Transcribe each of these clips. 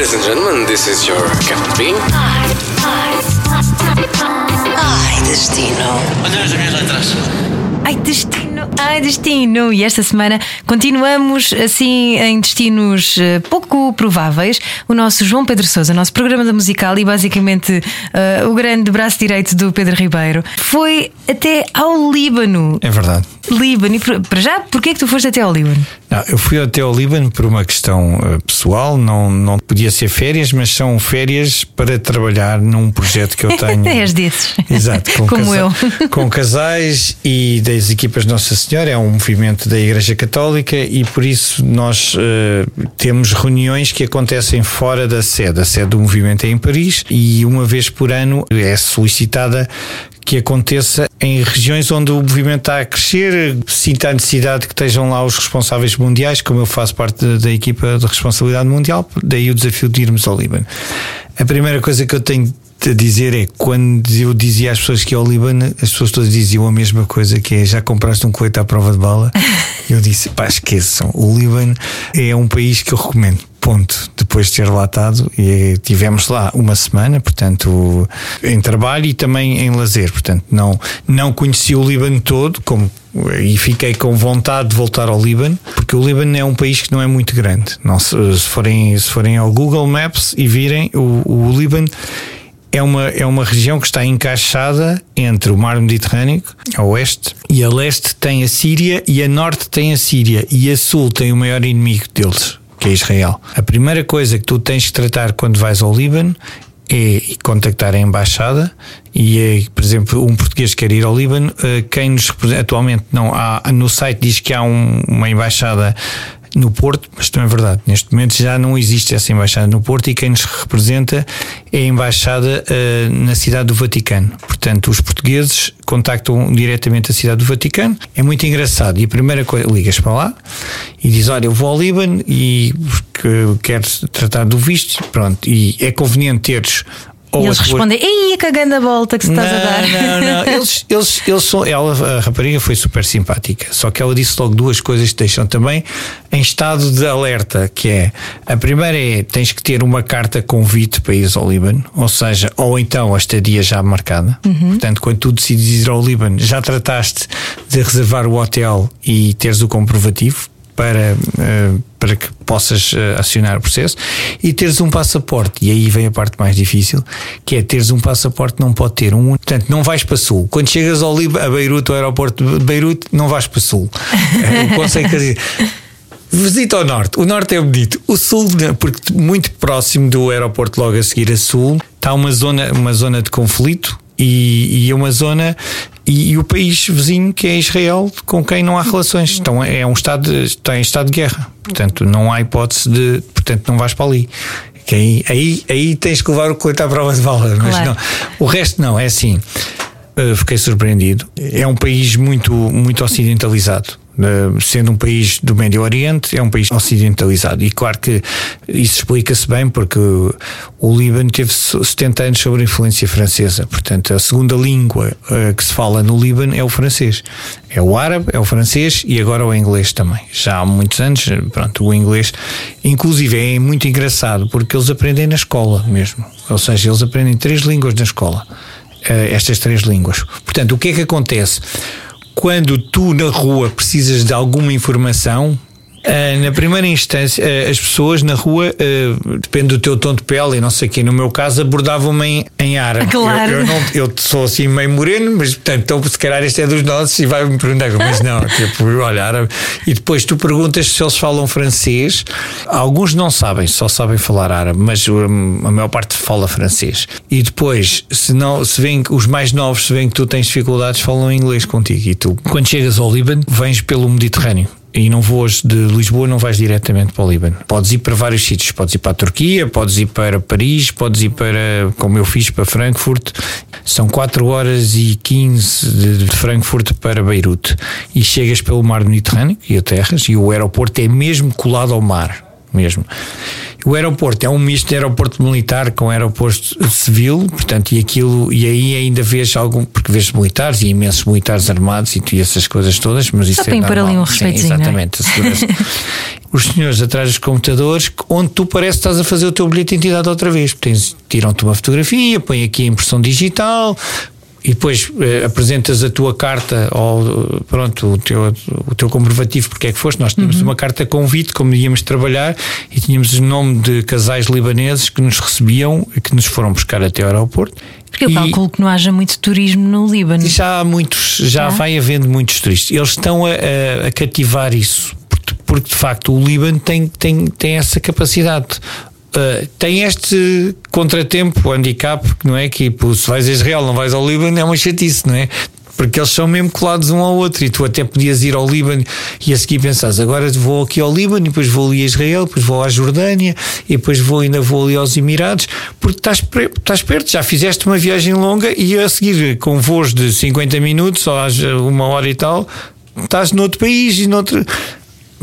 Ladies and gentlemen, this is your Captain Bean. Ai, destino. Olha as minhas letras. Ai, destino, ai, destino. E esta semana continuamos assim em destinos eh, pouco prováveis. O nosso João Pedro Sousa, nosso programa da musical e basicamente eh, o grande braço direito do Pedro Ribeiro, foi até ao Líbano. É verdade. Líbano. E para já, porquê é que tu foste até ao Líbano? Não, eu fui até ao Líbano por uma questão eh, pessoal, não, não podia ser férias, mas são férias para trabalhar num projeto que eu tenho. És desses. Exato, com, Como eu. com casais e das equipas Nossa Senhora, é um movimento da Igreja Católica e por isso nós eh, temos reuniões que acontecem fora da sede. A sede do movimento é em Paris e uma vez por ano é solicitada que aconteça em regiões onde o movimento está a crescer, sinta a necessidade que estejam lá os responsáveis mundiais, como eu faço parte da, da equipa de responsabilidade mundial, daí o desafio de irmos ao Líbano. A primeira coisa que eu tenho a dizer é quando eu dizia às pessoas que ia ao Líbano, as pessoas todas diziam a mesma coisa que é já compraste um coito à prova de bala. Eu disse, pá, esqueçam, o Líbano é um país que eu recomendo. Ponto. Depois de ter lá estado, e tivemos lá uma semana, portanto, em trabalho e também em lazer. Portanto, não, não conheci o Líbano todo, como e fiquei com vontade de voltar ao Líbano, porque o Líbano é um país que não é muito grande. Não, se, se forem, se forem ao Google Maps e virem, o, o Líbano é uma, é uma região que está encaixada entre o mar Mediterrâneo, a oeste, e a leste tem a Síria, e a norte tem a Síria, e a sul tem o maior inimigo deles, que é Israel. A primeira coisa que tu tens que tratar quando vais ao Líbano é contactar a embaixada e é, por exemplo, um português que quer ir ao Líbano, eh, quem nos atualmente não há no site diz que há um- uma embaixada no Porto, mas também é verdade, neste momento já não existe essa embaixada no Porto e quem nos representa é a embaixada eh, na cidade do Vaticano. Portanto, os portugueses contactam diretamente a cidade do Vaticano. É muito engraçado. E a primeira coisa, ligas para lá e diz: Olha, eu vou ao Líbano e que quero tratar do visto. Pronto, e é conveniente teres. Ou e eles a respondem: Ei, cagando a volta que se estás a dar. não, não, eles, eles, eles são. Ela, a rapariga foi super simpática, só que ela disse logo duas coisas que deixam também em estado de alerta: que é a primeira é tens que ter uma carta convite para ir ao Líbano, ou seja, ou então a estadia já marcada. Portanto, quando tu decides ir ao Líbano, já trataste de reservar o hotel e teres o comprovativo para, eh, para que possas eh, acionar o processo e teres um passaporte. E aí vem a parte mais difícil, que é teres um passaporte não pode ter um. Portanto, não vais para sul. Quando chegas ao Líbano, a Beirute, ao aeroporto de Beirute, não vais para sul. Eh, o conselho quer dizer. Visita ao norte. O norte é bonito. O sul, né, porque muito próximo do aeroporto, logo a seguir a sul, está uma zona, uma zona de conflito e, e é uma zona. E, e o país vizinho, que é Israel, com quem não há relações. Então é um estado, está em estado de guerra. Portanto, não há hipótese de. Portanto, não vais para ali. Que aí, aí, aí tens que levar o coito à prova de bala. Mas Claro. não. O resto não, é assim. Uh, fiquei surpreendido. É um país muito, muito ocidentalizado. Uh, sendo um país do Médio Oriente, é um país ocidentalizado. E claro que isso explica-se bem porque o Líbano teve 70 anos sob a influência francesa. Portanto, a segunda língua uh, que se fala no Líbano é o francês. É o árabe, é o francês e agora o inglês também. Já há muitos anos, pronto, o inglês, inclusive, é muito engraçado porque eles aprendem na escola mesmo. Ou seja, eles aprendem três línguas na escola eh, estas três línguas. Portanto, o que é que acontece? Quando tu na rua precisas de alguma informação, na primeira instância, eh, as pessoas na rua, eh, depende do teu tom de pele e não sei o quê, no meu caso abordavam-me em, em árabe. Claro. Eu, eu, não, eu sou assim meio moreno, mas portanto, então, se calhar este é dos nossos e vai-me perguntar, mas não, tipo, olha, árabe. E depois tu perguntas se eles falam francês. Alguns não sabem, só sabem falar árabe, mas hum, a maior parte fala francês. E depois, se, não, se vêem que os mais novos, se veem que tu tens dificuldades, falam inglês contigo. E tu, quando chegas ao Líbano, vens pelo Mediterrâneo. E não voas de Lisboa, não vais diretamente para o Líbano. Podes ir para vários sítios. Podes ir para a Turquia, podes ir para Paris, podes ir para, como eu fiz, para Frankfurt. São 4 horas e 15 de, Frankfurt para Beirute. E chegas pelo mar Mediterrâneo e aterras, e o aeroporto é mesmo colado ao mar mesmo. O aeroporto é um misto de aeroporto militar com aeroporto civil, portanto, e aquilo, e aí ainda vês algum, porque vês militares e imensos militares armados e, tu- e essas coisas todas, mas isso para é impor ali normal. um não é? Exatamente, segurança. os senhores atrás dos computadores, onde tu parece que estás a fazer o teu bilhete de identidade outra vez. Tiram-te uma fotografia, põe aqui a impressão digital, e depois eh, apresentas a tua carta ou pronto, o teu, o teu comprovativo porque é que foste. Nós tínhamos uma carta convite, como íamos trabalhar, e tínhamos o nome de casais libaneses que nos recebiam e que nos foram buscar até ao aeroporto. Porque eu E- calculo que não haja muito turismo no Líbano. já há muitos, já vai havendo muitos turistas. Eles estão a, a- a cativar isso, porque, porque, de facto o Líbano tem, tem, tem essa capacidade. Uh, tem este contratempo, handicap, não é que pô, se vais a Israel, não vais ao Líbano, é uma chatice, não é? Porque eles são mesmo colados um ao outro e tu até podias ir ao Líbano e a seguir pensares, agora vou aqui ao Líbano, e depois vou ali a Israel, depois vou à Jordânia e depois vou, ainda vou ali aos Emirados, porque estás, estás perto, já fizeste uma viagem longa e a seguir com voos de 50 minutos ou uma hora e tal, estás noutro país e noutro.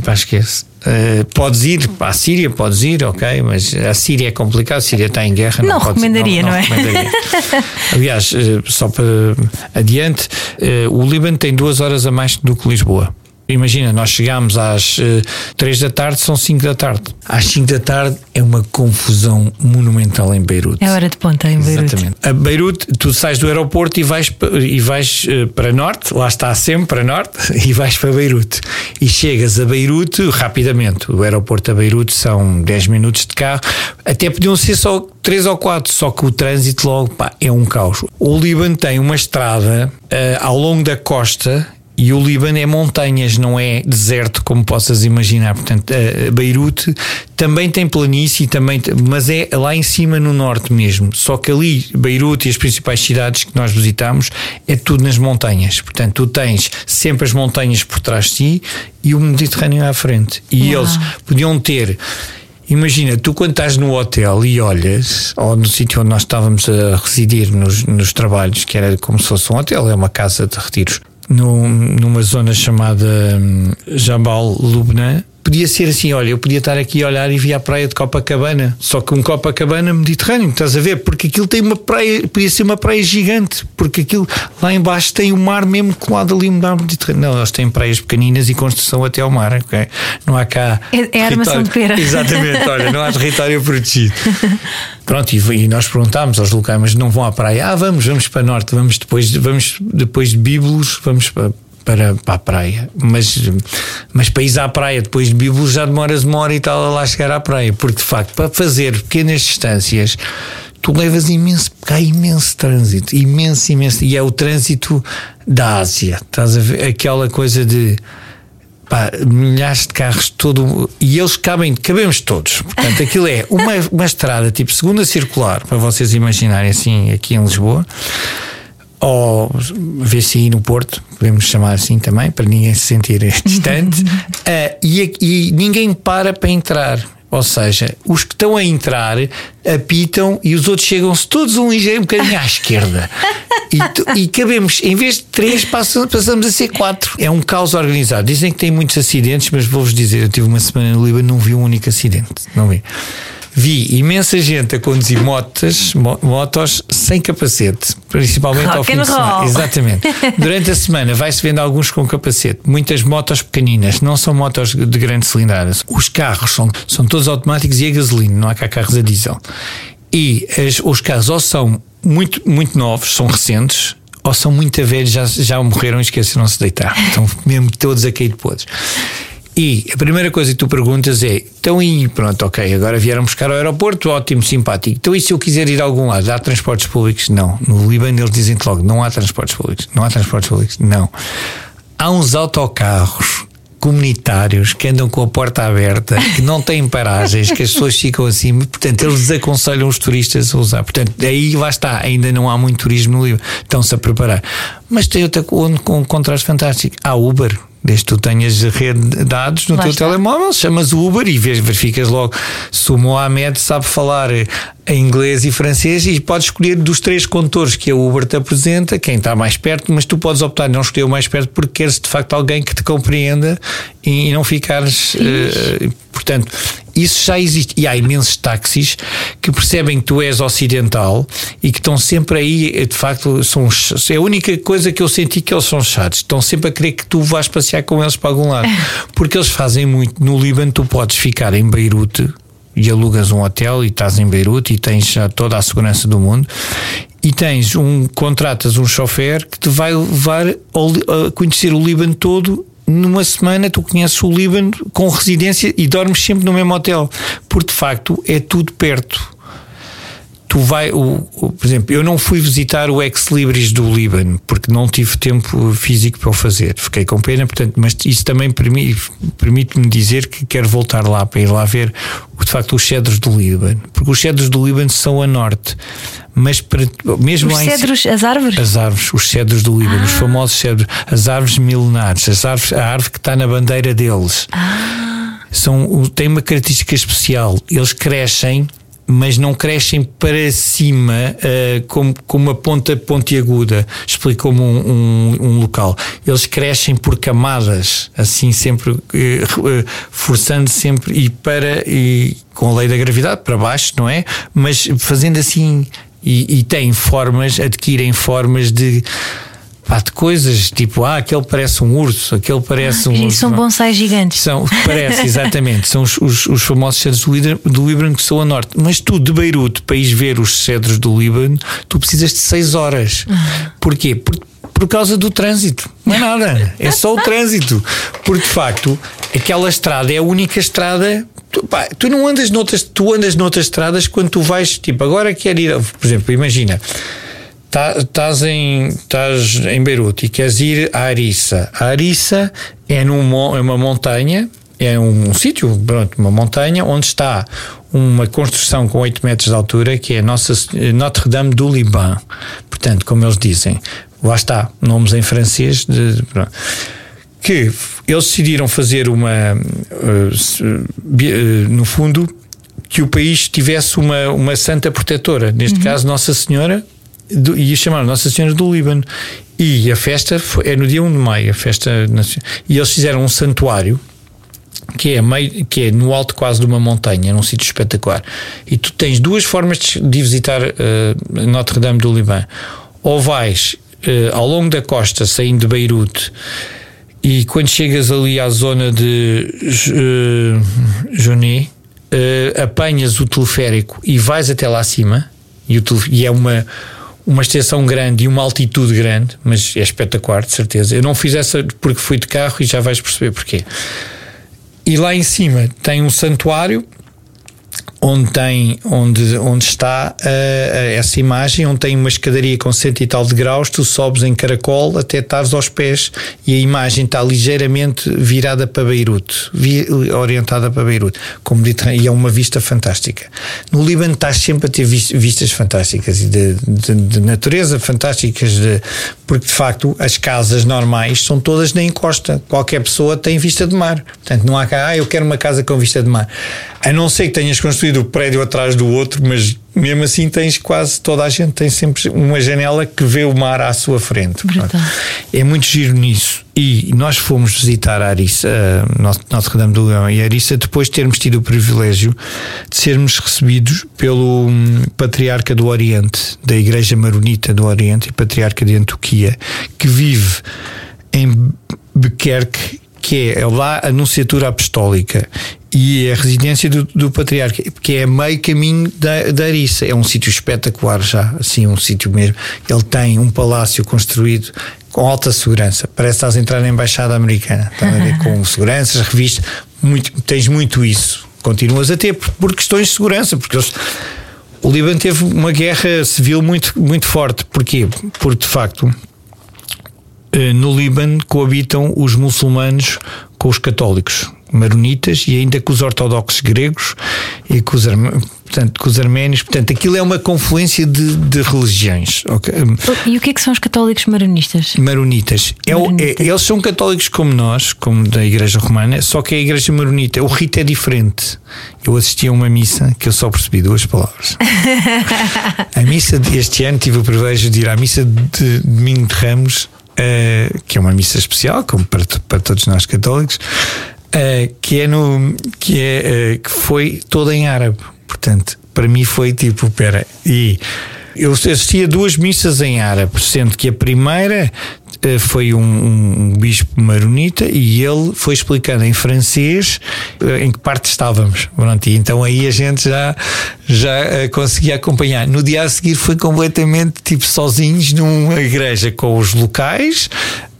Pá, esquece. Uh, podes ir para a Síria, podes ir, ok, mas a Síria é complicado, a Síria está em guerra. Não podes- recomendaria, não é? recomendaria. Aliás, uh, só para adiante, uh, o Líbano tem duas horas a mais do que Lisboa. Imagina, nós chegámos às 3 da tarde, são 5 da tarde. Às 5 da tarde é uma confusão monumental em Beirute. É hora de ponta em Beirute. Exatamente. A Beirute, tu sais do aeroporto e vais, e vais eh, para norte, lá está sempre para norte, e vais para Beirute. E chegas a Beirute rapidamente. O aeroporto a Beirute são 10 minutos de carro, até podiam ser só 3 ou 4, só que o trânsito logo pá, é um caos. O Líbano tem uma estrada eh, ao longo da costa. E o Líbano é montanhas, não é deserto, como possas imaginar. Portanto, a Beirute também tem planície, também, mas é lá em cima no norte mesmo. Só que ali, Beirute e as principais cidades que nós visitamos, é tudo nas montanhas. Portanto, tu tens sempre as montanhas por trás de ti e o Mediterrâneo à frente. E Uau. eles podiam ter. Imagina, tu quando estás no hotel e olhas, ou no sítio onde nós estávamos a residir nos, nos trabalhos, que era como se fosse um hotel, é uma casa de retiros, num- numa zona chamada hum, Jabal Lubna, podia ser assim: olha, eu podia estar aqui a olhar e via a praia de Copacabana, só que um Copacabana Mediterrâneo, estás a ver? Porque aquilo tem uma praia, podia ser uma praia gigante, porque aquilo lá embaixo tem o mar mesmo colado ali no mar Mediterrâneo. Não, eles têm praias pequeninas e construção até ao mar, ok? Não há cá. É- é armação de pera. Exatamente, olha, não há território protegido. Pronto, e, e nós perguntámos aos locais, mas não vão à praia? Ah, vamos, vamos para norte, vamos depois, vamos depois de Bíbulos, vamos para, para, para a praia. Mas, mas para ir à praia depois de Bíbulos já demoras uma hora e tal a lá chegar à praia, porque de facto, para fazer pequenas distâncias. Tu levas imenso, porque há imenso trânsito, imenso, imenso, e é o trânsito da Ásia, estás a ver? Aquela coisa de pá, milhares de carros todo e eles cabem, cabemos todos. Portanto, aquilo é uma, uma estrada tipo segunda circular, para vocês imaginarem assim aqui em Lisboa. Ou VCI no Porto, podemos chamar assim também, para ninguém se sentir distante, Ah, e, e ninguém para para entrar. Ou seja, os que estão a entrar apitam e os outros chegam-se todos um ligeiro um bocadinho à esquerda. E, tu- e cabemos, em vez de três, passam- passamos a ser quatro. É um caos organizado. Dizem que tem muitos acidentes, mas vou-vos dizer: eu tive uma semana no Líbano, não vi um único acidente. Não vi. Vi imensa gente a conduzir motas, mo- motos sem capacete, principalmente ao Rock fim and de semana. Exatamente. Durante a semana vai-se vendo alguns com capacete. Muitas motos pequeninas, não são motos de grande cilindrada. Os carros são, são todos automáticos e a gasolina, não há cá carros a diesel. E as- os carros ou são muito, muito novos, são recentes, ou são muito velhos, já, já morreram e esqueceram-se de deitar. Estão mesmo todos a cair de podres. E a primeira coisa que tu perguntas é: então, e pronto, ok, agora vieram buscar ao aeroporto, ótimo, simpático. Então, e se eu quiser ir a algum lado? Há transportes públicos? Não. No Líbano eles dizem logo: não há transportes públicos. Não há transportes públicos? Não. Há uns autocarros comunitários que andam com a porta aberta, que não têm paragens, que as pessoas ficam assim, portanto, eles desaconselham os turistas a usar. Portanto, aí lá está, ainda não há muito turismo no Líbano, estão-se a preparar. Mas tem outra com um contraste fantástico. Há Uber. Desde que tu tenhas rede de dados no Lá teu está. telemóvel, chamas o Uber e verificas logo se o Mohamed sabe falar em inglês e francês e podes escolher dos três condutores que a Uber te apresenta, quem está mais perto, mas tu podes optar não escolher o mais perto porque queres de facto alguém que te compreenda e, não ficares. eh, portanto, isso já existe. E há imensos táxis que percebem que tu és ocidental e que estão sempre aí, de facto, são, é a única coisa que eu senti que eles são chatos. Estão sempre a querer que tu vás passear com eles para algum lado. Porque eles fazem muito. No Líbano, tu podes ficar em Beirute e alugas um hotel e estás em Beirute e tens já toda a segurança do mundo e tens um contratas um chofer que te vai levar a conhecer o Líbano todo numa semana tu conheces o Líbano com residência e dormes sempre no mesmo hotel. Porque de facto é tudo perto tu vai, o, o, por exemplo, eu não fui visitar o Ex Libris do Líbano porque não tive tempo físico para o fazer, fiquei com pena, portanto, mas isso também permite-me dizer que quero voltar lá para ir lá ver de facto os cedros do Líbano, porque os cedros do Líbano são a norte, mas para, mesmo os cedros, em, as árvores? As árvores, os cedros do Líbano, ah. os famosos cedros, as árvores milenares, as árvores, a árvore que está na bandeira deles. Ah. São, tem uma característica especial, eles crescem mas não crescem para cima uh, como, como uma ponta pontiaguda, explicou-me um, um, um, local. Eles crescem por camadas, assim sempre uh, forçando sempre e para e com a lei da gravidade para baixo, não é? Mas fazendo assim e, e têm formas, adquirem formas de pá, de coisas tipo, ah, aquele parece um urso, aquele parece ah, um. São bonsais gigantes. São, parece, exatamente. São os, os, os famosos cedros do Líbano, do Líbano que são a norte. Mas tu, de Beirute, para ir ver os cedros do Líbano, tu precisas de 6 horas. Uhum. Porquê? Por, por causa do trânsito. Não é nada. É só o trânsito. Porque, de facto, aquela estrada é a única estrada Tu, pá, tu, não andas noutras, tu andas noutras estradas quando tu vais, tipo, agora quero ir, por exemplo, imagina, estás em, estás em Beirute e queres ir a Arissa. A Arissa é, num, é uma montanha, é um, um sítio, pronto, uma montanha, onde está uma construção com 8 metros de altura, que é nossa Notre-Dame do Liban. Portanto, como eles dizem, lá está, nomes em francês, de, que eles decidiram fazer uma, uh, no fundo, que o país tivesse uma, uma santa protetora, neste uhum. caso Nossa Senhora do, e chamaram Nossa Senhora do Líbano. E a festa foi, é no dia 1 de maio, a festa. E eles fizeram um santuário que é, meio, que é no alto quase de uma montanha, num sítio espetacular. E tu tens duas formas de, de visitar uh, Notre Dame do Líbano. Ou vais uh, ao longo da costa, saindo de Beirute, e quando chegas ali à zona de uh, Joné, uh, apanhas o teleférico e vais até lá acima, e, o, e é uma uma extensão grande e uma altitude grande, mas é espetacular, de certeza. Eu não fiz essa porque fui de carro e já vais perceber porquê. E lá em cima tem um santuário onde tem onde, onde está uh, essa imagem, onde tem uma escadaria com cento e tal de graus, tu sobes em caracol até estares aos pés e a imagem está ligeiramente virada para Beirute, vi, orientada para Beirute, como e é uma vista fantástica. No Líbano estás sempre a ter vistas fantásticas de, de, de natureza fantásticas, de, porque de facto as casas normais são todas na encosta. Qualquer pessoa tem vista de mar. Portanto, não há cá, ah, eu quero uma casa com vista de mar. A não ser que tenhas construído o prédio atrás do outro, mas mesmo assim tens quase toda a gente tem sempre uma janela que vê o mar à sua frente. É muito giro nisso. E nós fomos visitar a Arissa, Notre Dame do Leão e a Arissa, depois de termos tido o privilégio de sermos recebidos pelo hum, Patriarca do Oriente, da Igreja Maronita do Oriente e Patriarca de Antioquia, que vive em Bequerque que é lá a Nunciatura Apostólica e a residência do, do patriarca, que é meio caminho da, da Arissa. É um sítio espetacular já, assim, um sítio mesmo. Ele tem um palácio construído com alta segurança. Parece que estás a entrar na embaixada americana. Estás a ver com seguranças, revistas, muito, tens muito isso. Continuas a ter por, por questões de segurança, porque eles, o Líbano teve uma guerra civil muito, muito forte. Porquê? Porque de facto eh, no Líbano coabitam os muçulmanos com os católicos maronitas e ainda com os ortodoxos gregos e com os, portanto, com os arménios. Portanto, aquilo é uma confluência de, de religiões. Okay? E o que é que são os católicos maronistas? Maronitas. É, é, eles são católicos como nós, como da Igreja Romana, só que a Igreja Maronita. O rito é diferente. Eu assisti a uma missa que eu só percebi duas palavras. a missa deste ano tive o privilégio de ir à missa de Domingo de Ramos. Uh, que é uma missa especial, como para, para todos nós católicos, uh, que é no que é uh, que foi toda em árabe. Portanto, para mim foi tipo, pera, e eu assisti a duas missas em árabe, sendo que a primeira eh, foi um, um, bispo maronita e ele foi explicando em francês em que parte estávamos. Pronto, e então aí a gente já, já conseguia acompanhar. No dia a seguir foi completamente tipo sozinhos numa igreja com os locais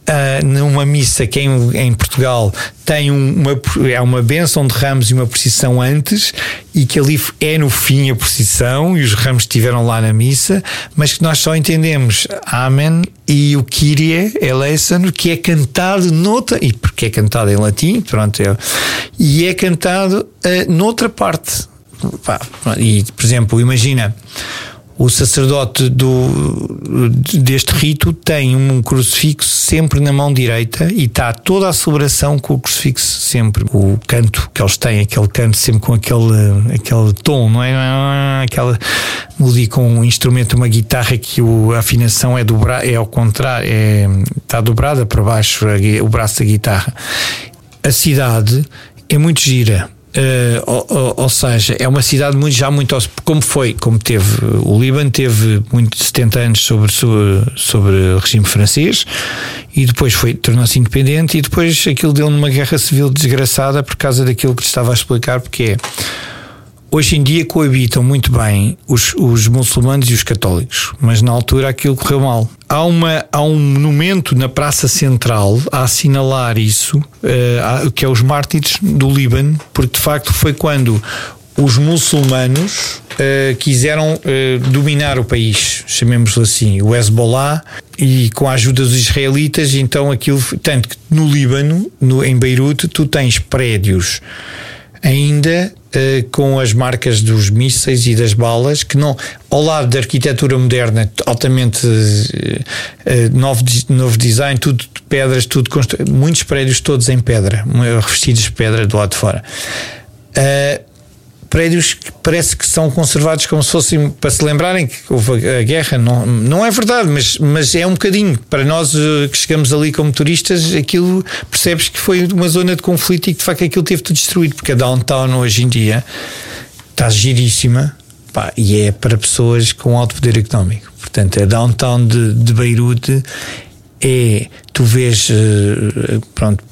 uh, numa missa que em, em Portugal tem uma, é uma benção de ramos e uma procissão antes, e que ali é no fim a procissão, e os ramos estiveram lá na missa, mas que nós só entendemos Amém e o Kyrie eleison, que é cantado noutra, e porque é cantado em latim, pronto, é, e é cantado uh, noutra parte. E, por exemplo, imagina o sacerdote do, deste rito tem um crucifixo sempre na mão direita e está toda a celebração com o crucifixo sempre. O canto que eles têm, aquele canto sempre com aquele, aquele tom, não é? Aquela melodia com um instrumento, uma guitarra que o, a afinação é, dobra, é ao contrário, é, está dobrada para baixo o braço da guitarra. A cidade é muito gira Uh, ou, ou, seja, é uma cidade muito, já muito como foi, como teve o Líbano, teve muito 70 anos sobre, sobre, o regime francês e depois foi tornou-se independente e depois aquilo deu numa guerra civil desgraçada por causa daquilo que te estava a explicar, porque é Hoje em dia coabitam muito bem os, os muçulmanos e os católicos, mas na altura aquilo correu mal. Há, uma, há um monumento na Praça Central a assinalar isso, uh, que é os mártires do Líbano, porque de facto foi quando os muçulmanos uh, quiseram uh, dominar o país, chamemos-lo assim, o Hezbollah, e com a ajuda dos israelitas, então aquilo, tanto que no Líbano, no, em Beirute, tu tens prédios ainda com as marcas dos mísseis e das balas, que não, ao lado da arquitetura moderna, altamente uh, novo, novo design, tudo de pedras, tudo muitos prédios todos em pedra, revestidos de pedra do lado de fora. Uh, prédios que parece que são conservados como se fossem para se lembrarem que houve a guerra. Não, não é verdade, mas, mas é um bocadinho. Para nós eh, que chegamos ali como turistas, aquilo percebes que foi uma zona de conflito e que de facto aquilo teve tudo destruído, porque a downtown hoje em dia está giríssima pá, e é para pessoas com alto poder económico. Portanto, a downtown de, de Beirute é tu vês eh, pronto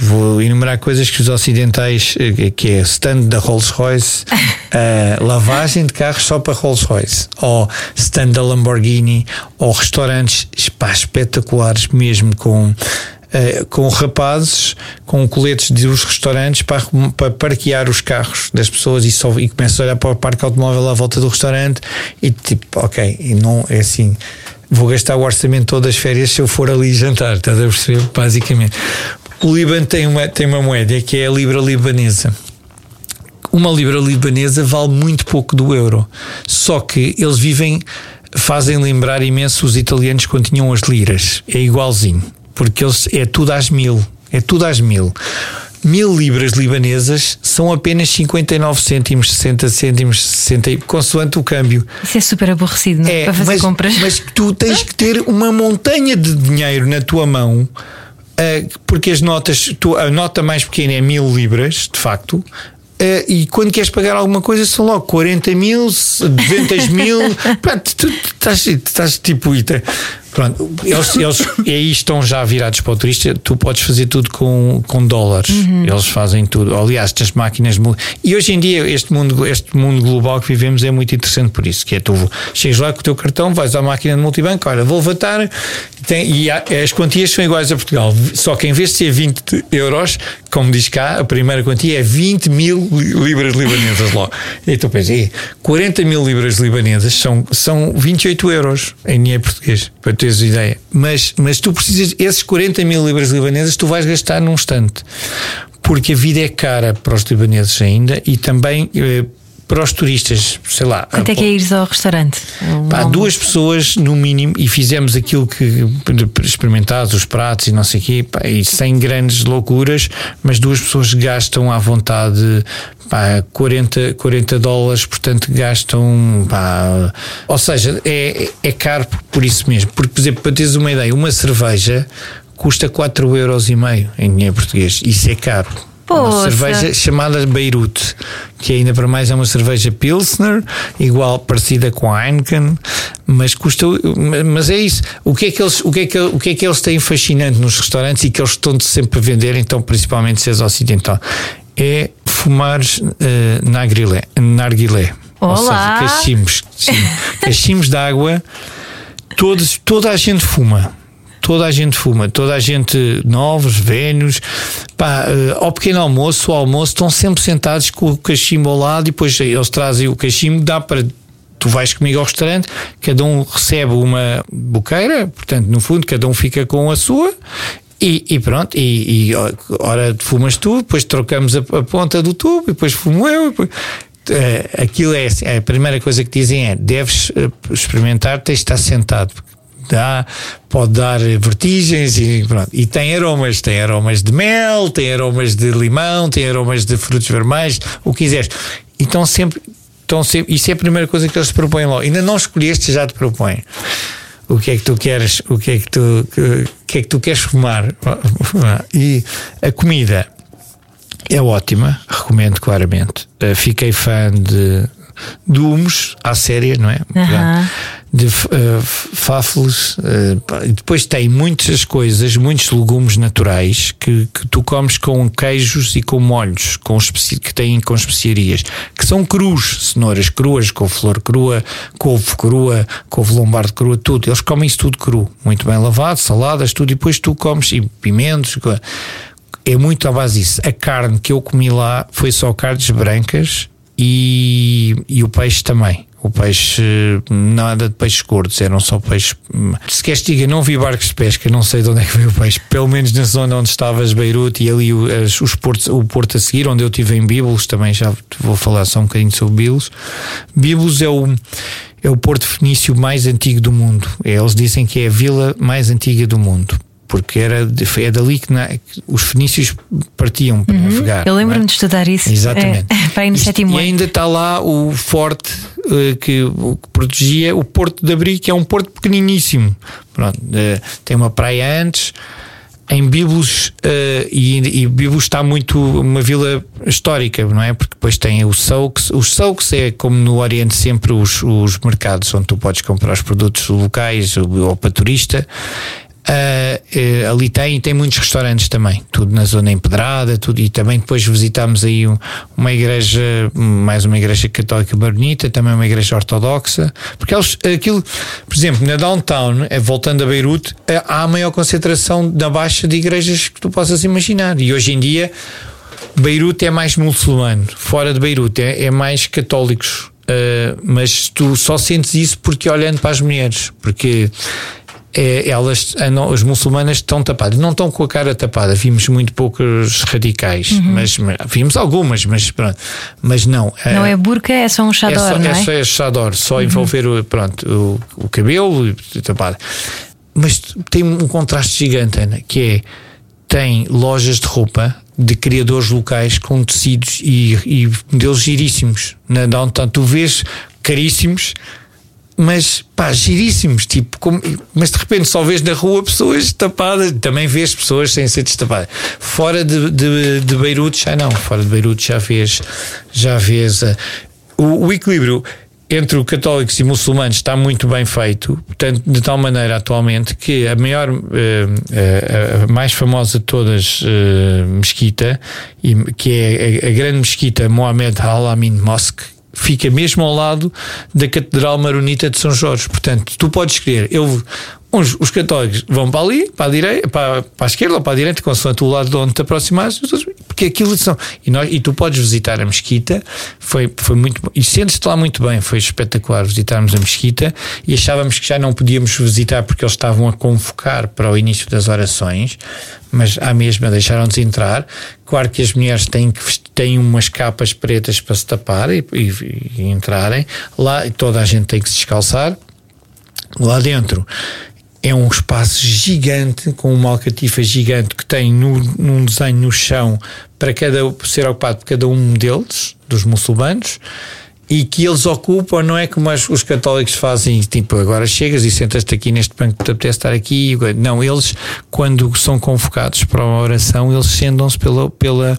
vou enumerar coisas que os ocidentais eh, que é stand da Rolls Royce uh, lavagem de carros só para Rolls Royce ou stand da Lamborghini ou restaurantes pá, espetaculares mesmo com Uh, com rapazes com coletes dos restaurantes para, para parquear os carros das pessoas e, só, e começa a olhar para o parque automóvel à volta do restaurante e tipo, ok, e não é assim vou gastar o orçamento todas as férias se eu for ali jantar, estás a perceber? Basicamente. O Líbano tem uma, tem uma moeda que é a Libra Libanesa. Uma Libra Libanesa vale muito pouco do euro. Só que eles vivem, fazem lembrar imenso os italianos quando tinham as liras. É igualzinho. Porque eles, é tudo às mil. É tudo às mil mil libras libanesas são apenas 59 cêntimos, 60 cêntimos, 60, consoante o câmbio. Isso é super aborrecido, não é? Para fazer mas, compras. Mas tu tens que ter uma montanha de dinheiro na tua mão. Uh, porque as notas, tu, a nota mais pequena é mil libras, de facto, uh, e quando queres pagar alguma coisa são logo 40 mil, 200 mil. Pá, tu, tu, estás, estás tipo. Pronto, eles, eles aí estão já virados para o turista. Tu podes fazer tudo com, com dólares. Uhum. Eles fazem tudo. Aliás, as máquinas. E hoje em dia, este mundo, este mundo global que vivemos é muito interessante por isso. Que é tu chegas lá com o teu cartão, vais à máquina de multibanco, olha, vou levantar. Tem, e há, as quantias são iguais a Portugal. Só que em vez de ser 20 euros, como diz cá, a primeira quantia é 20 mil libras libanesas logo. E tu pensas, 40 mil libras libanesas são, são 28 euros em dinheiro português. Teres ideia. Mas, mas tu precisas, esses 40 mil libras libanesas, tu vais gastar num instante. Porque a vida é cara para os libaneses ainda e também eh, para os turistas, sei lá. Quanto é que é ires ao restaurante? Pá, duas pessoas no mínimo e fizemos aquilo que experimentados os pratos e não sei o quê, pá, e sem grandes loucuras, mas duas pessoas gastam à vontade pá, 40, 40 dólares, portanto gastam. Pá, ou seja, é, é caro por isso mesmo. Porque, por exemplo, para teres uma ideia, uma cerveja custa 4,5€ euros e meio em dinheiro português. Isso é caro Uma Poça. cerveja chamada Beirute, que ainda para mais é uma cerveja Pilsner, igual parecida com a Heineken, mas custa. Mas é isso. O que é que eles, o que é que, o que é que eles têm fascinante nos restaurantes e que eles estão sempre a vender, então, principalmente se és ocidental, é fumares uh, narguilé. narguilé. Ou Olá. seja, cachimbos. sim. Cachimbos de água, todos, toda a gente fuma. Toda a gente fuma, toda a gente, novos, velhos, pá, eh, ao pequeno almoço, ao almoço, estão sempre sentados com o cachimbo ao lado e depois eles trazem o cachimbo, dá para. Tu vais comigo ao restaurante, cada um recebe uma boqueira, portanto, no fundo, cada um fica com a sua e, e pronto, e, e ora fumas tu, depois trocamos a, a ponta do tubo, e depois fumo eu. depois- Eh, aquilo é assim, a primeira coisa que dizem é: deves eh, experimentar, tens de estar sentado. Dá, pode dar vertigens e pronto. E tem aromas, tem aromas de mel, tem aromas de limão, tem aromas de frutos vermelhos, o que quiseres. E estão sempre, estão sempre, isso é a primeira coisa que eles propõem logo. Ainda não escolheste, já te propõem o que é que tu queres, o que é que tu, que, que é que tu queres fumar. E a comida é ótima, recomendo claramente. Uh, fiquei fã de, de humos à séria, não é? Aham. De uh, fáfulos. Uh, pá, e depois tem muitas coisas, muitos legumes naturais que, que tu comes com queijos e com molhos com que têm com especiarias, que são crus, cenouras cruas, couve-flor crua, couve crua, couve lombardo crua, tudo. Eles comem isso tudo cru, muito bem lavado, saladas, tudo, e depois tu comes e pimentos. é muito à base disso. A carne que eu comi lá foi só carnes brancas e, e o peixe também. O peixe, nada de peixes gordos, eram só peixes. Se queres que diga, não vi barcos de pesca, não sei de onde é que veio o peixe. Pelo menos na zona onde estavas, Beirute, e ali o- as- os portos, o porto a seguir, onde eu estive em Biblos, também já vou falar só um bocadinho sobre Biblos. Biblos é o, é o porto fenício mais antigo do mundo. Eles dizem que é a vila mais antiga do mundo. Porque era é dali que, na- que os fenícios partiam para navegar. Eu lembro-me não é? de estudar isso. Exatamente. É, para aí no Isto- sétimo E ainda está lá o forte eh, que, que protegia o Porto de Abrigo, que é um porto pequeniníssimo. Pronto, eh, tem uma praia antes. Em Biblos, eh, e, e Biblos está muito uma vila histórica, não é? Porque depois tem o Souks. Os Souks é como no Oriente sempre os, os mercados onde tu podes comprar os produtos locais ou, ou para turista. Ah, eh, ali tem, tem muitos restaurantes também, tudo na zona empedrada, tudo, e também depois visitámos aí um- uma igreja, mais uma igreja católica bonita, também uma igreja ortodoxa, porque eles, aquilo, por exemplo, na downtown, eh, voltando a Beirute, há a maior concentração na baixa de igrejas que tu possas imaginar, e hoje em dia Beirute é mais muçulmano, fora de Beirute é, é mais católicos. Uh, mas tu só sentes isso porque olhando para as mulheres, porque é, elas, andam- as muçulmanas estão tapadas, não estão com a cara tapada. Vimos muito poucos radicais, mas, mas vimos algumas, mas pronto, mas não. Não uh, é burca, é só um é chador, só, não é é? só é chador, só envolver o, pronto, o, o cabelo e tapado. Mas tem um contraste gigante, Ana, que é tem lojas de roupa de criadores locais com tecidos e, e modelos giríssimos. Na downtown, tu vês caríssimos, mas pá, giríssimos. Tipo, como- mas de repente só vês na rua pessoas tapadas, também vês pessoas sem ser destapadas. Fora de, de, de Beirute já não, fora de Beirute já vês, já vês a- o, o equilíbrio entre os católicos e muçulmanos está muito bem feito, portanto, de tal maneira atualmente que a maior, eh, eh, a mais famosa de todas, mesquita, que é a grande mesquita Mohamed Al-Amin Mosque, fica mesmo ao lado da Catedral Maronita de São Jorge. Portanto, tu podes escolher. Eu, uns, os católicos vão para ali, para a direita, para, para a esquerda ou para a direita, consoante o lado de onde te aproximares, os outros- porque aquilo são. E, nós, e tu podes visitar a mesquita, foi, foi muito. E sentes-te lá muito bem, foi espetacular visitarmos a mesquita e achávamos que já não podíamos visitar porque eles estavam a convocar para o início das orações, mas à mesma deixaram-nos entrar. Claro que as mulheres têm, que têm umas capas pretas para se tapar e, e- e entrarem. Lá toda a gente tem que se descalçar. Lá dentro é um espaço gigante com uma alcatifa gigante que tem no, num desenho no chão para cada ser ocupado por cada um deles, dos muçulmanos, e que eles ocupam, não é como as- os católicos fazem, tipo, agora chegas e sentas-te aqui neste banco que te apetece estar aqui. Não, eles, quando são convocados para uma oração, eles sentam-se pela, pela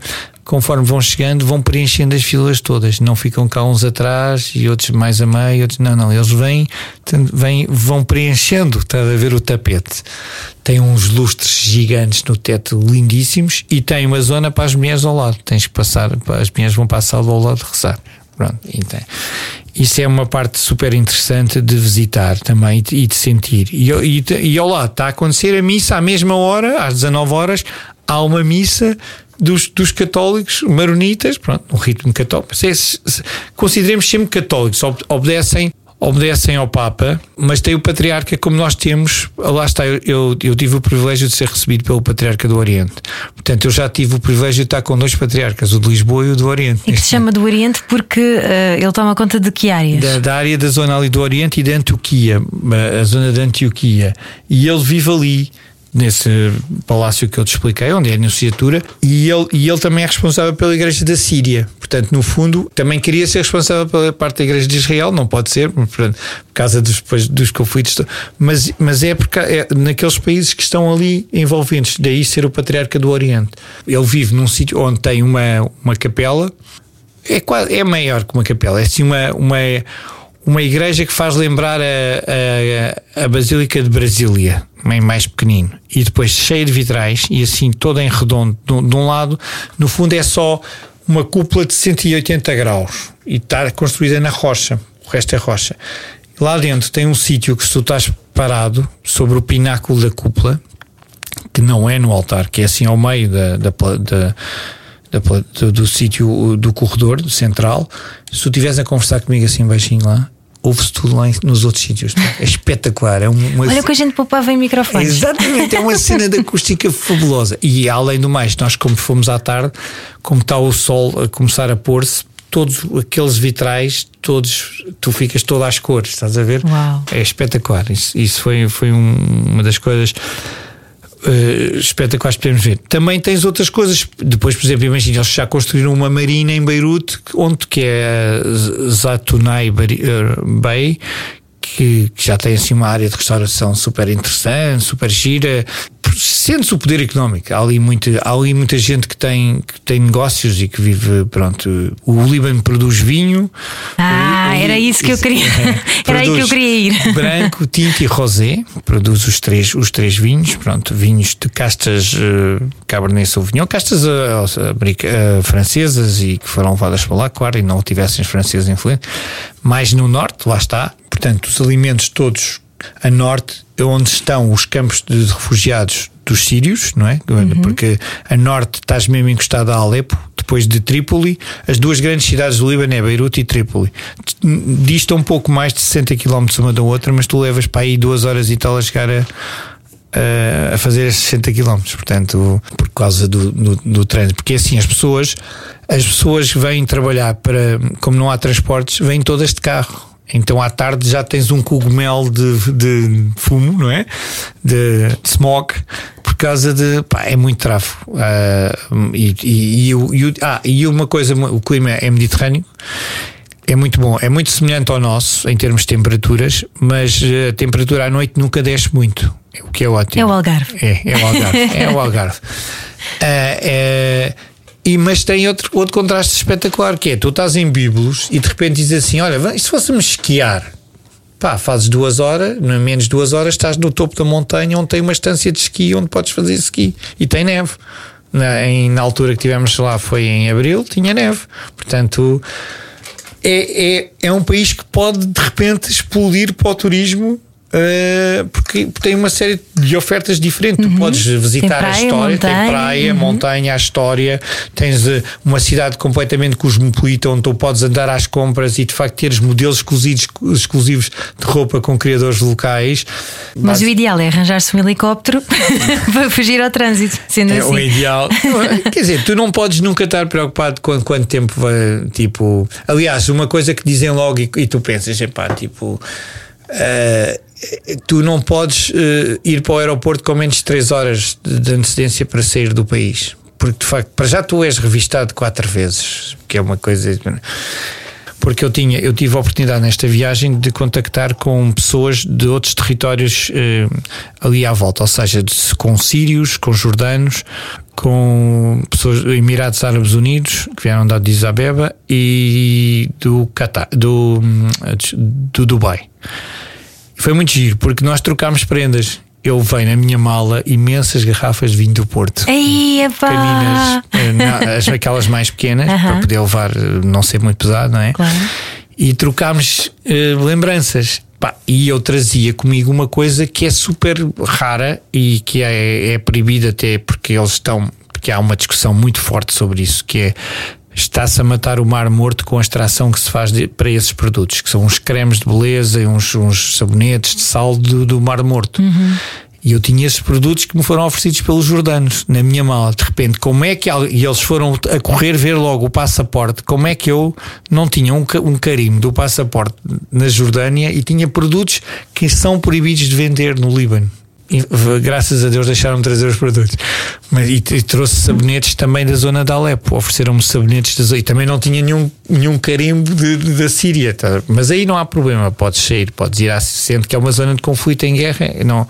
conforme vão chegando, vão preenchendo as filas todas. Não ficam cá uns atrás e outros mais a meio. Outros, não, não, eles vêm, vêm, vão preenchendo. Está a ver o tapete. Tem uns lustres gigantes no teto, lindíssimos, e tem uma zona para as mulheres ao lado. Tens que passar, as mulheres vão passar ao lado rezar. Pronto, então, isso é uma parte super interessante de visitar também e de sentir. E, e, e ao lado está a acontecer a missa à mesma hora, às 19 horas, há uma missa dos, dos católicos maronitas, pronto, no ritmo católico. Se, se, consideremos sempre católicos, obedecem obedecem ao Papa, mas tem o Patriarca como nós temos. Lá está, eu, eu tive o privilégio de ser recebido pelo Patriarca do Oriente. Portanto, eu já tive o privilégio de estar com dois patriarcas, o de Lisboa e o do Oriente. E que se chama do Oriente porque uh, ele toma conta de que áreas? Da, da, área da zona ali do Oriente e da Antioquia, a zona da Antioquia. E ele vive ali nesse palácio que eu te expliquei, onde é a Anunciatura, e ele, e ele também é responsável pela Igreja da Síria. Portanto, no fundo, também queria ser responsável pela parte da Igreja de Israel, não pode ser, portanto, por causa dos, depois, dos conflitos, mas, mas é, porque, é naqueles países que estão ali envolvidos, daí ser o Patriarca do Oriente. Ele vive num sítio onde tem uma, uma capela, é, quase, é maior que uma capela, é assim uma, uma uma igreja que faz lembrar a, a, a Basílica de Brasília, bem mais pequenino, e depois cheia de vitrais e assim toda em redondo. De, um lado, no fundo, é só uma cúpula de 180 graus e está construída na rocha, o resto é rocha. Lá dentro tem um sítio que se tu estás parado sobre o pináculo da cúpula, que não é no altar, que é assim ao meio da, da, da do, do sítio do corredor central, se tu estivesse a conversar comigo assim baixinho lá, ouve-se tudo lá nos outros sítios. É espetacular. É uma, Olha que a gente poupava em microfones. Exatamente, é uma cena de acústica fabulosa. E além do mais, nós, como fomos à tarde, como está o sol a começar a pôr-se, todos aqueles vitrais, todos, tu ficas todo às cores, estás a ver? Uau. É espetacular. Isso, isso foi, foi um, uma das coisas uh, espetaculares que podemos ver. Também tens outras coisas. Depois, por exemplo, imagina, eles já construíram uma marina em Beirute, onde que é Zatunai Bay, que, que, já tem assim uma área de restauração super interessante, super gira. Sente-se o poder económico. Há ali, muito, há ali muita gente que tem, que tem negócios e que vive, pronto. O Líbano produz vinho. Ah, o, era isso que eu queria. É, era aí que eu queria ir. Branco, tinto e rosé. Produz os três, os três vinhos. Pronto, vinhos de castas uh, Cabernet Sauvignon, castas uh, uh, francesas e que foram levadas para lá, claro, e não tivessem os franceses influentes. Mais no norte, lá está, Portanto, os alimentos todos a norte, onde estão os campos de refugiados dos sírios, não é? Uhum. Porque a norte estás mesmo encostado a Alepo, depois de Trípoli, as duas grandes cidades do Líbano é Beirute e Trípoli. Dista um pouco mais de 60 km uma da outra, mas tu levas para aí duas horas e tal a chegar a, a, fazer esses 60 km, portanto, por causa do, do, do trânsito. Porque assim, as pessoas, as pessoas vêm trabalhar para, como não há transportes, vêm todas de carro então à tarde já tens um cogumelo de, de fumo, não é? De, smog, por causa de. Pá, é muito tráfego. Uh, e, e, e, ah, e uma coisa: o clima é mediterrâneo. É muito bom, é muito semelhante ao nosso em termos de temperaturas, mas a temperatura à noite nunca desce muito, o que é ótimo. É o Algarve. É, é o Algarve. é o Algarve. Uh, é, e, mas tem outro, outro contraste espetacular que é tu estás em Bíbulos e de repente dizes assim: Olha, e se fôssemos esquiar? Pá, fazes duas horas, não é menos duas horas, estás no topo da montanha onde tem uma estância de esqui onde podes fazer esqui e tem neve. Na, em, na altura que tivemos lá foi em abril, tinha neve. Portanto, é, é, é um país que pode de repente explodir para o turismo Uh, porque tem uma série de ofertas diferentes. Uhum. Tu podes visitar praia, a história, montanha, tem praia, uhum. montanha, a história, tens uh, uma cidade completamente cosmopolita onde tu podes andar às compras e de facto teres modelos exclusivos, exclusivos de roupa com criadores locais. Mas o ideal é arranjar-se um helicóptero para fugir ao trânsito, sendo é assim. o ideal. Quer dizer, tu não podes nunca estar preocupado com quanto tempo vai. Tipo, aliás, uma coisa que dizem logo e, e tu pensas, epá, tipo. Uh, tu não podes uh, ir para o aeroporto com menos de 3 horas de antecedência para sair do país. Porque de facto, para já tu és revistado quatro vezes, que é uma coisa. Porque eu, tinha, eu tive a oportunidade nesta viagem de contactar com pessoas de outros territórios uh, ali à volta, ou seja, de, com sírios, com jordanos, com pessoas dos Emirados Árabes Unidos, que vieram da Addis Abeba, e do, Qatar, do, do Dubai. Foi muito giro, porque nós trocámos prendas. Eu levei na minha mala imensas garrafas de vinho do Porto. Epá. Caminas, eh, as- aquelas mais pequenas, para poder levar, eh, não ser muito pesado, não é? Claro. E trocámos eh, lembranças. Pá, e eu trazia comigo uma coisa que é super rara e que é, é proibida até porque eles estão. Porque há uma discussão muito forte sobre isso, que é está-se a matar o mar morto com a extração que se faz de- para esses produtos, que são uns cremes de beleza e uns, uns sabonetes de sal do, do mar morto. E eu tinha esses produtos que me foram oferecidos pelos jordanos na minha mala. De repente, como é que. E eles foram a correr ver logo o passaporte. Como é que eu não tinha um, um carimbo do passaporte na Jordânia e tinha produtos que são proibidos de vender no Líbano? Graças a Deus deixaram-me trazer os produtos. Mas, e, e trouxe sabonetes também da zona de Alepo. Ofereceram-me sabonetes da zona. E também não tinha nenhum, nenhum carimbo de- de- da Síria. tá? Mas aí não há problema. Podes sair, podes ir à. Sendo que é uma zona de conflito em guerra, não,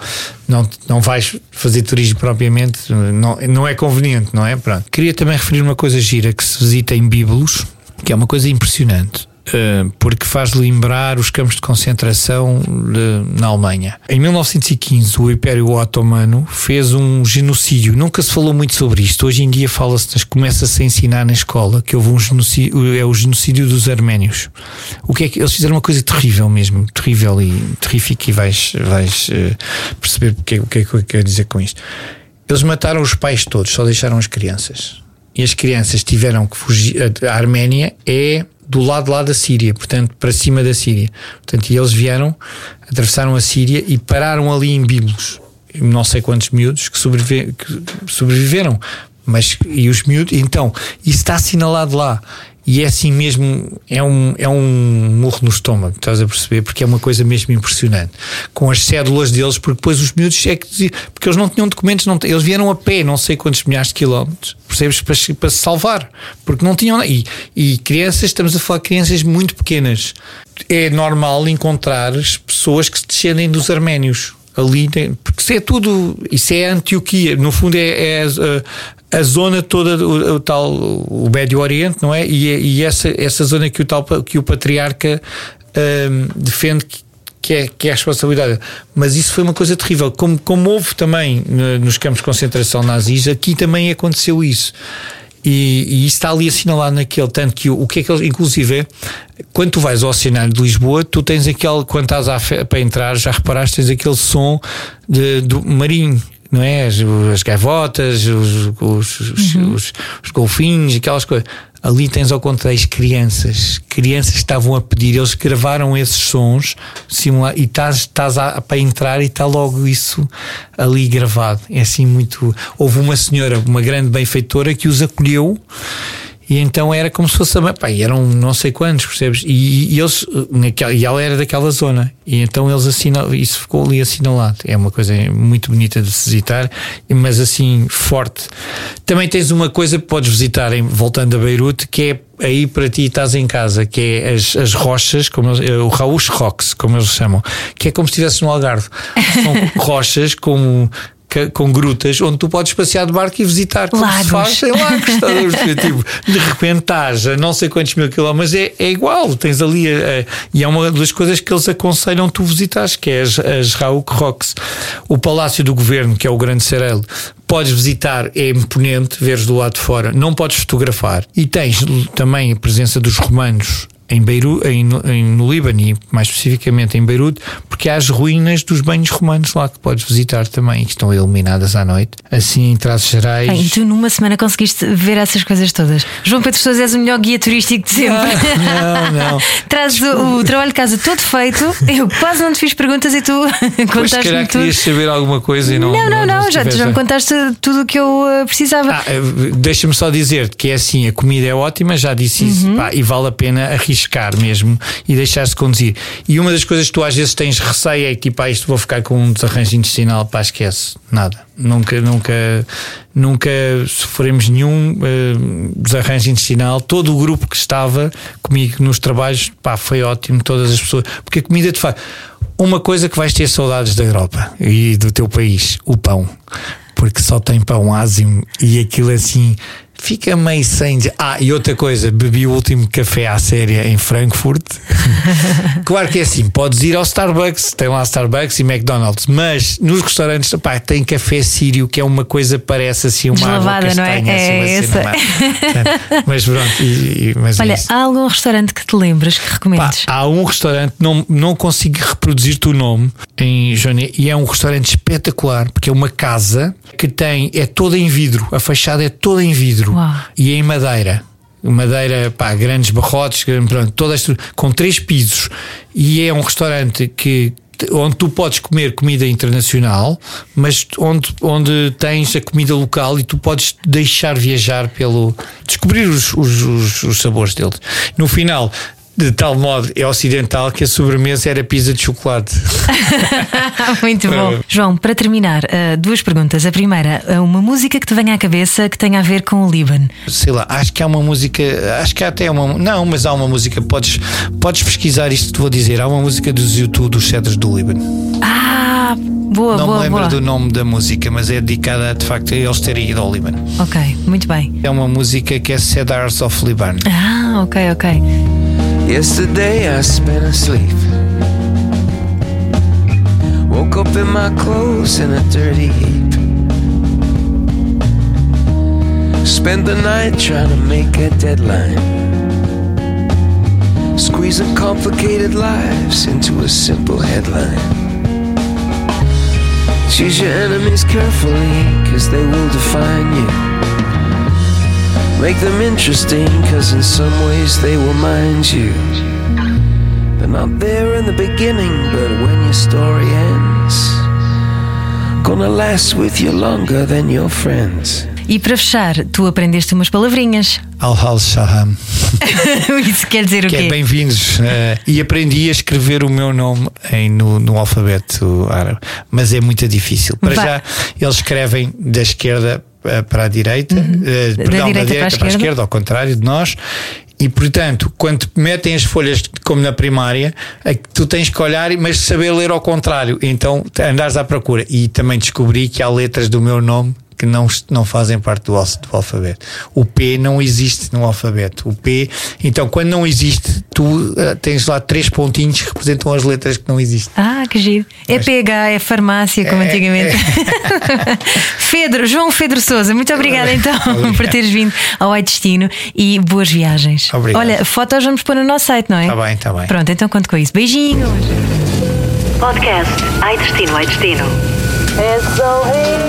não, não vais fazer turismo propriamente. Não, não é conveniente, não é? Pronto. Queria também referir uma coisa gira que se visita em Bíbulos, que é uma coisa impressionante. Uh, porque faz lembrar os campos de concentração de- na Alemanha. Em 1915, o Império Otomano fez um genocídio. Nunca se falou muito sobre isto. Hoje em dia fala-se, começa-se a ensinar na escola que houve um genocídio, é o genocídio dos arménios. O que é que eles fizeram uma coisa terrível mesmo, terrível e terrífica e vais, vais uh, perceber o que, é- o que é que eu quero dizer com isto. Eles mataram os pais todos, só deixaram as crianças. E as crianças tiveram que fugir. A Arménia é do lado lá da Síria, portanto, para cima da Síria. Portanto, e eles vieram, atravessaram a Síria e pararam ali em Bíblos. Não sei quantos miúdos que, que sobreviveram. Mas, e os miúdos, então, isso está assinalado lá. E é assim mesmo, é um, é um murro no estômago, estás a perceber? Porque é uma coisa mesmo impressionante. Com as cédulas deles, porque depois os miúdos é que porque eles não tinham documentos, não, eles vieram a pé, não sei quantos milhares de quilómetros, percebes? Para, para se salvar, porque não tinham. E, e crianças, estamos a falar de crianças muito pequenas. É normal encontrar pessoas que se descendem dos arménios ali, tem- porque isso é tudo, isso é Antioquia, no fundo é, é a, a zona toda, o, o tal, o Médio Oriente, não é? E, e essa, essa zona que o, tal, que o patriarca hum, defende que, que é, que é a responsabilidade. Mas isso foi uma coisa terrível. Como, como houve também no- nos campos de concentração nazis, aqui também aconteceu isso. E, e isso está ali assinalado naquele, tanto que o, o que é que eles, inclusive, quando tu vais ao cenário de Lisboa, tu tens aquele, quando estás fe- para entrar, já reparaste, tens aquele som de, do marinho. Não é? As, as gaivotas, os, os, os, os- os golfinhos, aquelas coisas. Ali tens ao contrário as crianças. Crianças que estavam a pedir, eles gravaram esses sons simula- e estás, para entrar e está logo isso ali gravado. É assim muito. Houve uma senhora, uma grande benfeitora, que os acolheu. E então era como se fosse a mãe. Pá, eram não sei quantos, percebes? E, e eles, naquela, e ela era daquela zona. E então eles assinam, isso ficou ali assinalado. É uma coisa muito bonita de se visitar, mas assim, forte. Também tens uma coisa que podes visitar, em, voltando a Beirute, que é aí para ti estás em casa, que é as, as rochas, como eles, eh, o Rausch Rocks, como eles chamam, que é como se estivesse no Algarve. São rochas como. Com grutas onde tu podes passear de barco e visitar como se Lagos. faz em lagos? Tipo, de repente estás a não sei quantos mil quilómetros, é, é igual, tens ali, a- a- e é uma das coisas que eles aconselham tu visitares, que é as, as Rauk Rocks. O Palácio do Governo, que é o Grande Cerelo, podes visitar, é imponente, veres do lado de fora, não podes fotografar. E tens também a presença dos romanos em Beirute, em, em- no Líbano e mais especificamente em Beirute, porque há as ruínas dos banhos romanos lá que podes visitar também, que estão iluminadas à noite. Assim, em traços gerais. Bem, e tu numa semana conseguiste ver essas coisas todas. João Pedro Sousa és o melhor guia turístico de sempre. Não, não. Traz o, o trabalho de casa todo feito. Eu quase não te fiz perguntas e tu contaste-me tudo. querias saber alguma coisa e não. Não, não, não, já, tiveste- já me contaste tudo o que eu eh, precisava. Ah, eh, Deixa-me só dizer que é assim: a comida é ótima, já disse isso, Uhum. pá, e vale a pena arriscar mesmo e deixar-se conduzir. E uma das coisas que tu às vezes tens receio é que, pá, isto vou ficar com um desarranjo intestinal, pá, esquece, nada. Nunca, nunca, nunca sofremos nenhum eh, desarranjo intestinal. Todo o grupo que estava comigo nos trabalhos, pá, foi ótimo, todas as pessoas, porque a comida te faz. Uma coisa que vais ter saudades da Europa e do teu país, o pão. porque só tem pão ázimo e aquilo assim fica meio sem. dizer- Ah, e outra coisa, bebi o último café à séria em Frankfurt. claro que é assim, podes ir ao Starbucks, tem lá Starbucks e McDonald's, mas nos restaurantes, pá, tem café sírio, que é uma coisa, parece assim, uma água Deslavada, não é? castanha, assim, É, uma cena essa. Mas pronto, e, e- mas é Olha, isso. há algum restaurante que te lembres que Pá, recomendes? há um restaurante, não, não consigo reproduzir-te o nome em Joné, e é um restaurante espetacular, porque é uma casa que tem, é toda em vidro, a fachada é toda em vidro Uau. e em madeira. Madeira, pá, grandes barrotes, pronto, todas, com três pisos. E é um restaurante que onde tu podes comer comida internacional, mas onde, onde tens a comida local e tu podes deixar viajar pelo. descobrir os, os, os, os sabores deles. No final. De tal modo é ocidental que a sobremesa era pizza de chocolate. Muito bom. João, para terminar, ah, duas perguntas. A primeira, ah, uma música que te venha à cabeça que tenha a ver com o Líbano. sei lá, acho que há uma música, acho que há até uma, não, mas há uma música, podes, podes pesquisar isto que te vou dizer. Há uma música dos YouTube dos Cedros do Líbano. Ah, boa, não boa, me lembro boa. do nome da música, mas é dedicada de facto a eles terem ido ao Líbano. Ok, muito bem. É uma música que é Cedars of Liban. Ah, ok, ok. Yesterday I spent asleep. Woke up in my clothes in a dirty heap. Spent the night trying to make a deadline. Squeezing complicated lives into a simple headline. Choose your enemies carefully, cause they will define you. Make them interesting, cause in some ways they will mind you. They're not there in the beginning, but when your story ends, gonna last with you longer than your friends. E para fechar, tu aprendeste umas palavrinhas. Al-Hal Shaham. Isso quer dizer o Que quê? é bem-vindos. eh, e aprendi a escrever o meu nome em, no, no alfabeto árabe. Mas é muito difícil. Para Vai. já, eles escrevem da esquerda para a direita, eh, Uhum. Da perdão, direita para a para a esquerda. esquerda, ao contrário de nós. E portanto, quando metem as folhas como na primária, é que tu tens que olhar, mas saber ler ao contrário. Então andares à procura. E também descobri que há letras do meu nome que não, não fazem parte do, do alfabeto. O P não existe no alfabeto. O P, então quando não existe, tu eh, tens lá três pontinhos que representam as letras que não existem. Ah, que giro. É PH, é farmácia, como É, antigamente. Fedro, João Fedro Souza, muito obrigada então por teres vindo ao Ai Destino e boas viagens. Obrigado. Olha, fotos vamos pôr no nosso site, não é? Tá bem, tá bem. Pronto, então conto com isso. Beijinhos. Podcast Ai Destino, Ai Destino. It's so